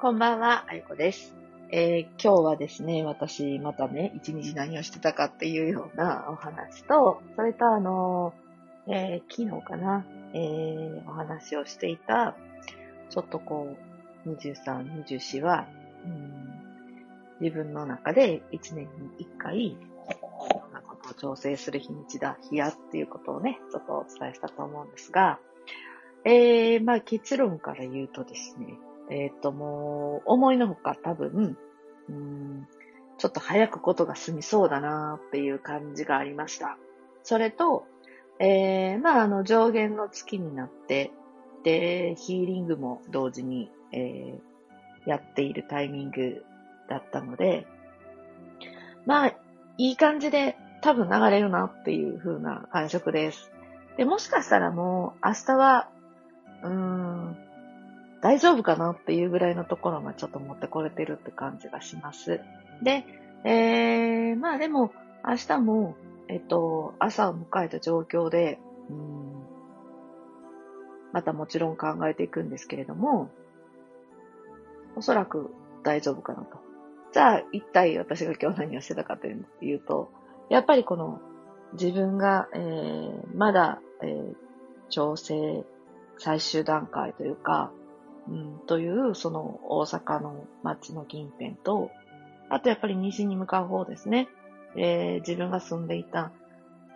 こんばんは、あゆこです。えー今日はですね、私、またね、一日何をしてたかっていうようなお話と、それとあの、えー昨日かな、えーお話をしていた、ちょっとこう、23、24は、うん自分の中で1年に1回、いろんなことを調整する日にちだ、日やっていうことをね、ちょっとお伝えしたと思うんですが、えー、まあ結論から言うとですね、えっ、ともう、思いのほか多分、うん、ちょっと早くことが済みそうだなっていう感じがありました。それと、えー、まああの上限の月になって、で、ヒーリングも同時に、えー、やっているタイミングだったので、まあ、いい感じで多分流れるなっていう風な感触です。で、もしかしたらもう明日は、うーん、大丈夫かなっていうぐらいのところがちょっと持ってこれてるって感じがします。で、えー、まあでも明日も、えっと、朝を迎えた状況で、うん、またもちろん考えていくんですけれども、おそらく大丈夫かなと。じゃあ、一体私が今日何をしてたかというと、やっぱりこの自分が、えー、まだ、えー、調整最終段階というか、うん、という、その大阪の街の近辺と、あとやっぱり西に向かう方ですね。えー、自分が住んでいた、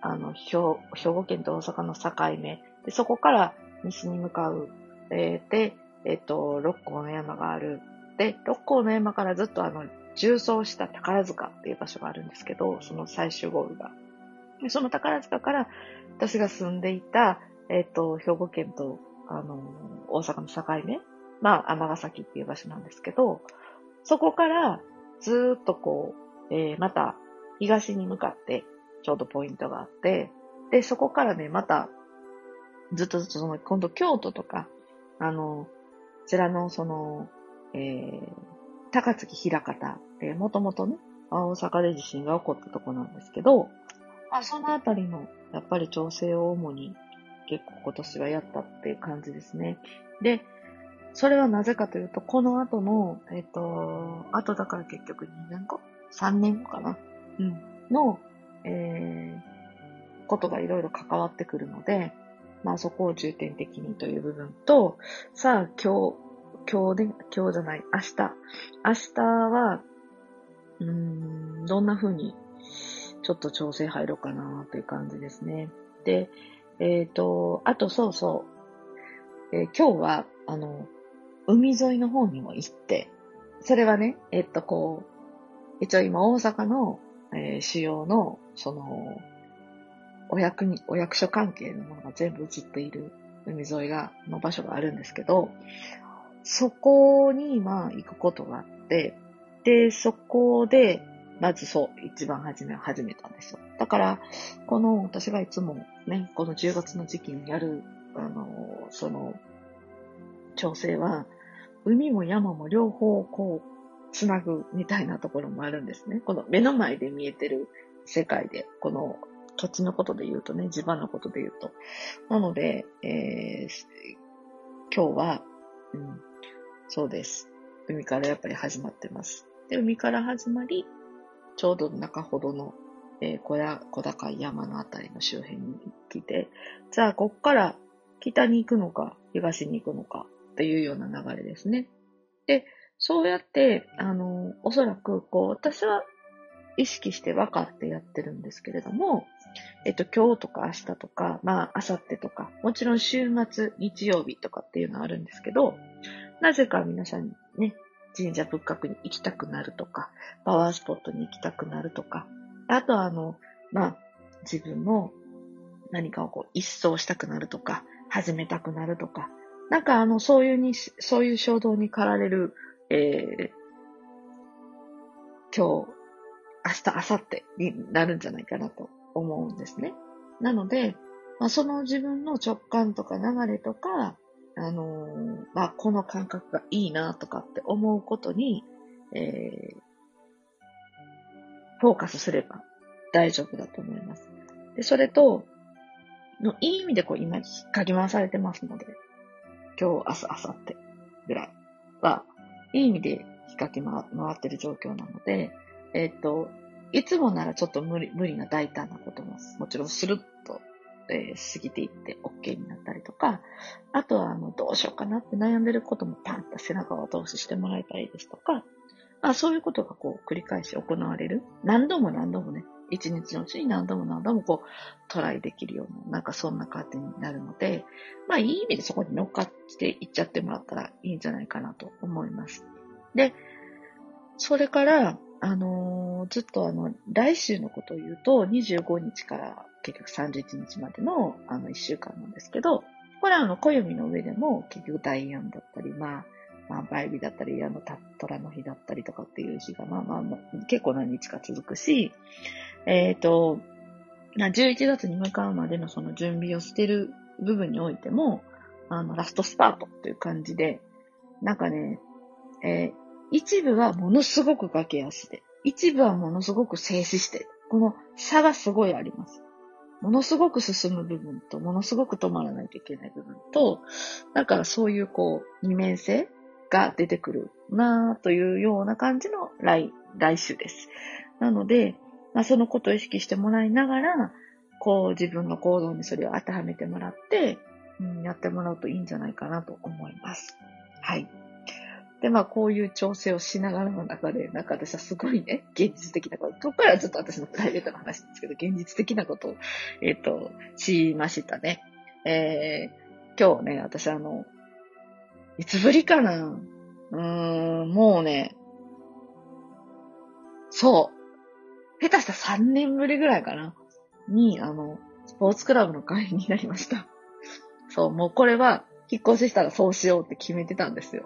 あの、兵兵庫県と大阪の境目。で、そこから西に向かう。えー、で、えっ、と、六甲の山がある。で、六甲の山からずっとあの、重走した宝塚っていう場所があるんですけど、その最終ゴールが。でその宝塚から私が住んでいた、えっ、と、兵庫県と、あの、大阪の境目。まあ、尼崎っていう場所なんですけど、そこからずっとこう、えーまた東に向かってちょうどポイントがあって、で、そこからね、またずっとずっとその、今度京都とか、あの、こちらのその、えー、高槻平方、えー、もともとね、大阪で地震が起こったとこなんですけど、まあ、そのあたりの、やっぱり調整を主に結構今年はやったっていう感じですね。で、それはなぜかというと、この後の、えっ、と、後だから結局2年後 ?3 年後かな？うん。の、えー、ことがいろいろ関わってくるので、まあそこを重点的にという部分と、さあ今日、今日で、今日じゃない、明日。明日は、うーん、どんな風にちょっと調整入ろうかなという感じですね。で、えっ、と、あとそうそう、えー今日は、あの、海沿いの方にも行って、それはね、えっと、こう、一応今大阪の、えー主要の、その、お役に、お役所関係のものが全部映っている海沿いが、の場所があるんですけど、そこに、まあ、行くことがあって、で、そこで、まずそう、一番初めは始めたんですよ。だから、この、私がいつもね、この10月の時期にやる、あの、その、調整は、海も山も両方こう、つなぐみたいなところもあるんですね。この目の前で見えてる世界で、この土地のことで言うとね、地場のことで言うと。なので、えー今日は、うん、そうです。海からやっぱり始まってます。で、海から始まり、ちょうど中ほどの、えー小や小高い山のあたりの周辺に来て、じゃあ、こっから北に行くのか、東に行くのかっていうような流れですね。で、そうやって、あの、おそらく、こう、私は意識して分かってやってるんですけれども、えっと、今日とか明日とか、まあ、明後日とか、もちろん週末、日曜日とかっていうのはあるんですけど、なぜか皆さんね、神社仏閣に行きたくなるとか、パワースポットに行きたくなるとか、あとはあの、まあ、自分も何かをこう一掃したくなるとか、始めたくなるとか、なんかあの、そういうに、そういう衝動に駆られる、えー、今日、明日、明後日になるんじゃないかなと思うんですね。なので、まあ、その自分の直感とか流れとか、あのーまあ、この感覚がいいなとかって思うことに、えー、フォーカスすれば大丈夫だと思います。で、それと、のいい意味でこう今、かき回されてますので、今日、明日、明後日ぐらいは、いい意味で引っ掛け回ってる状況なので、えっ、と、いつもならちょっと無理、無理な大胆なことも、もちろんスルッと、えー、過ぎていって OK になったりとか、あとは、あの、どうしようかなって悩んでることもパンと背中を後押ししてもらえたりですとか、まあ、そういうことがこう繰り返し行われる。何度も何度もね、一日のうちに何度も何度もこうトライできるような、なんかそんな感じになるので、まあいい意味でそこに乗っかっていっちゃってもらったらいいんじゃないかなと思います。で、それから、あのー、ずっとあの、来週のことを言うと、25日から結局31日までのあの1週間なんですけど、これはあの、暦の上でも結局大安だったり、まあ、まあ、梅日だったり、あの、虎の日だったりとかっていう日が、まあ、まあ、結構何日か続くし、えっ、ー、と、11月に向かうまでのその準備をしてる部分においても、あの、ラストスパートっていう感じで、なんかね、えー、一部はものすごく駆け足で、一部はものすごく静止して、この差がすごいあります。ものすごく進む部分と、ものすごく止まらないといけない部分と、だからそういうこう、二面性が出てくるなというような感じの来、来週です。なので、まあ、そのことを意識してもらいながら、こう自分の行動にそれを当てはめてもらって、うん、やってもらうといいんじゃないかなと思います。はい。で、まあ、こういう調整をしながらの中で、なんか私はすごいね、現実的なこと、ここからはちょっと私のプライベートの話ですけど、現実的なことを、えっ、ー、と、しましたね。えー、今日ね、私あの、いつぶりかな？うーん、もうね、そう。下手したら3年ぶりぐらいかな。に、あの、スポーツクラブの会員になりました。そう、もうこれは、引っ越ししたらそうしようって決めてたんですよ。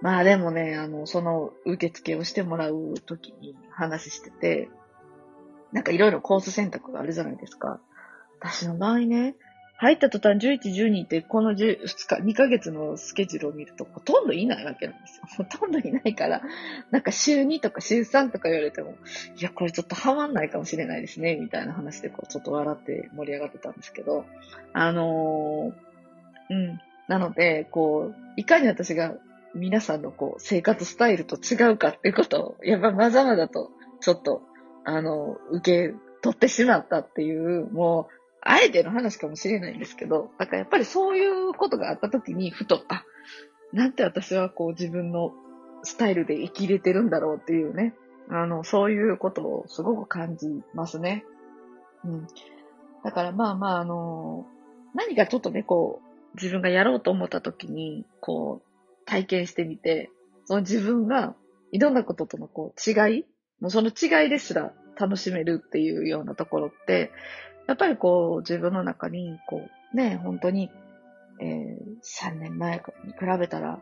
まあでもね、あの、その受付をしてもらうときに話してて、なんかいろいろコース選択があるじゃないですか。私の場合ね、入った途端11、12ってこの2日、2ヶ月のスケジュールを見るとほとんどいないわけなんですよ。ほとんどいないから、なんか週2とか週3とか言われても、いや、これちょっとハマんないかもしれないですね、みたいな話でこう、ちょっと笑って盛り上がってたんですけど、あのー、うん。なので、こう、いかに私が皆さんのこう、生活スタイルと違うかっていうことを、やっぱまざまざと、ちょっと、あの、受け取ってしまったっていう、もう、あえての話かもしれないんですけど、だからやっぱりそういうことがあった時に、ふと、あ、なんて私はこう自分のスタイルで生きれてるんだろうっていうね、あの、そういうことをすごく感じますね。うん。だからまあまあ、あの、何かちょっとね、こう、自分がやろうと思った時に、こう、体験してみて、その自分がいろんなこととのこう違い、もうその違いですら楽しめるっていうようなところって、やっぱりこう、自分の中に、こう、ね、本当に、えー、3年前に比べたら、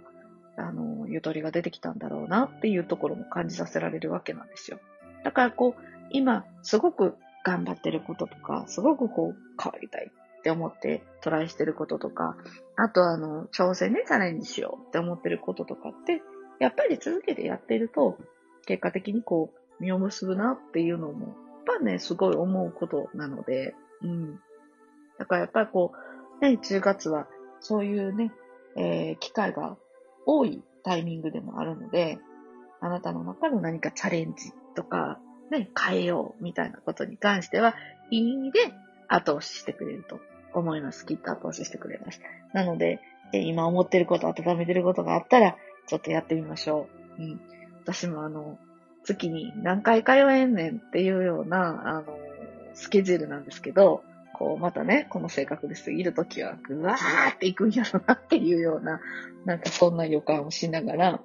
あの、ゆとりが出てきたんだろうなっていうところも感じさせられるわけなんですよ。だからこう、今、すごく頑張ってることとか、すごくこう、変わりたいって思ってトライしてることとか、あとあの、挑戦でチャレンジしようって思ってることとかって、やっぱり続けてやってると、結果的にこう、実を結ぶなっていうのもぱね、すごい思うことなので、うん。だからやっぱりこう、ね、10月はそういうね、えー、機会が多いタイミングでもあるので、あなたの中の何かチャレンジとか、ね、変えようみたいなことに関しては、いい意味で後押ししてくれると思います。きっと後押ししてくれます。なので、え今思ってること、温めてることがあったら、ちょっとやってみましょう。うん。私もあの、月に何回通えんねんっていうような、あの、スケジュールなんですけど、こう、またね、この性格で過ぎるときは、ぐわーっていくんやろなっていうような、なんかそんな予感をしながら、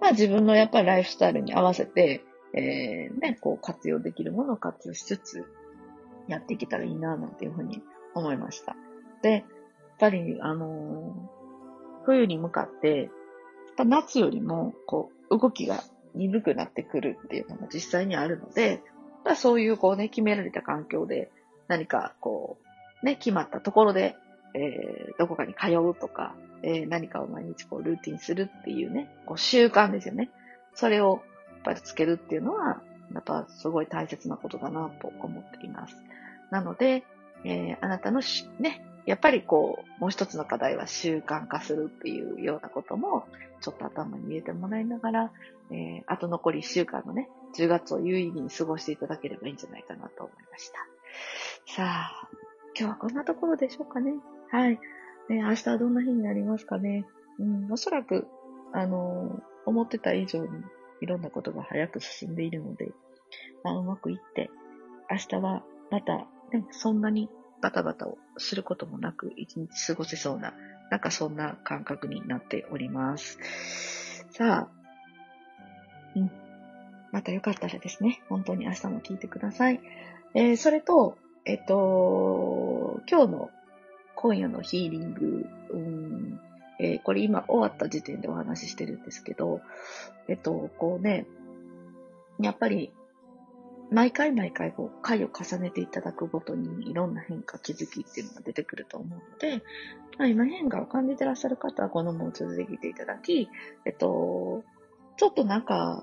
まあ自分のやっぱりライフスタイルに合わせて、えー、ね、こう活用できるものを活用しつつ、やっていけたらいいな、なんていうふうに思いました。で、やっぱり、あのー、冬に向かって、夏よりも、こう、動きが鈍くなってくるっていうのも実際にあるので、まあ、そういうこうね、決められた環境で何かこう、ね、決まったところで、えー、どこかに通うとか、えー、何かを毎日こうルーティンするっていうね、こう習慣ですよね。それをやっぱりつけるっていうのは、やっぱすごい大切なことだなと思っています。なので、えー、あなたのし、ね、やっぱりこう、もう一つの課題は習慣化するっていうようなことも、ちょっと頭に入れてもらいながら、えー、あと残り1週間のね、10月を有意義に過ごしていただければいいんじゃないかなと思いました。さあ、今日はこんなところでしょうかね。はい。ね、明日はどんな日になりますかね。うん、おそらく、あのー、思ってた以上にいろんなことが早く進んでいるので、まあ、うまくいって、明日はまた、ね、そんなにバタバタをすることもなく一日過ごせそうな、なんかそんな感覚になっております。さあ、うん。またよかったらですね、本当に明日も聞いてください。えー、それと、えっと、今日の今夜のヒーリング、うんえー、これ今終わった時点でお話ししてるんですけど、えっと、こうね、やっぱり毎回毎回こう回を重ねていただくごとにいろんな変化、気づきっていうのが出てくると思うので、まあ、今変化を感じてらっしゃる方はこのもう続けていただき、えっと、ちょっとなんか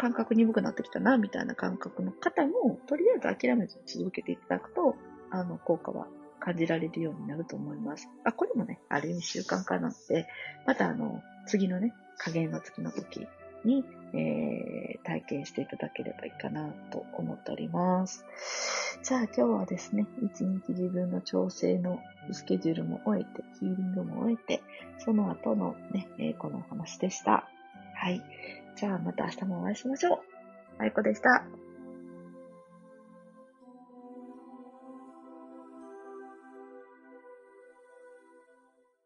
感覚鈍くなってきたな、みたいな感覚の方も、とりあえず諦めず続けていただくと、あの、効果は感じられるようになると思います。あ、これもね、ある意味習慣化なので、またあの、次のね、加減の月の時に、えー、体験していただければいいかなと思っております。じゃあ今日はですね、一日自分の調整のスケジュールも終えて、ヒーリングも終えて、その後のね、えー、このお話でした。はい。じゃあまた明日もお会いしましょう。あいこでした。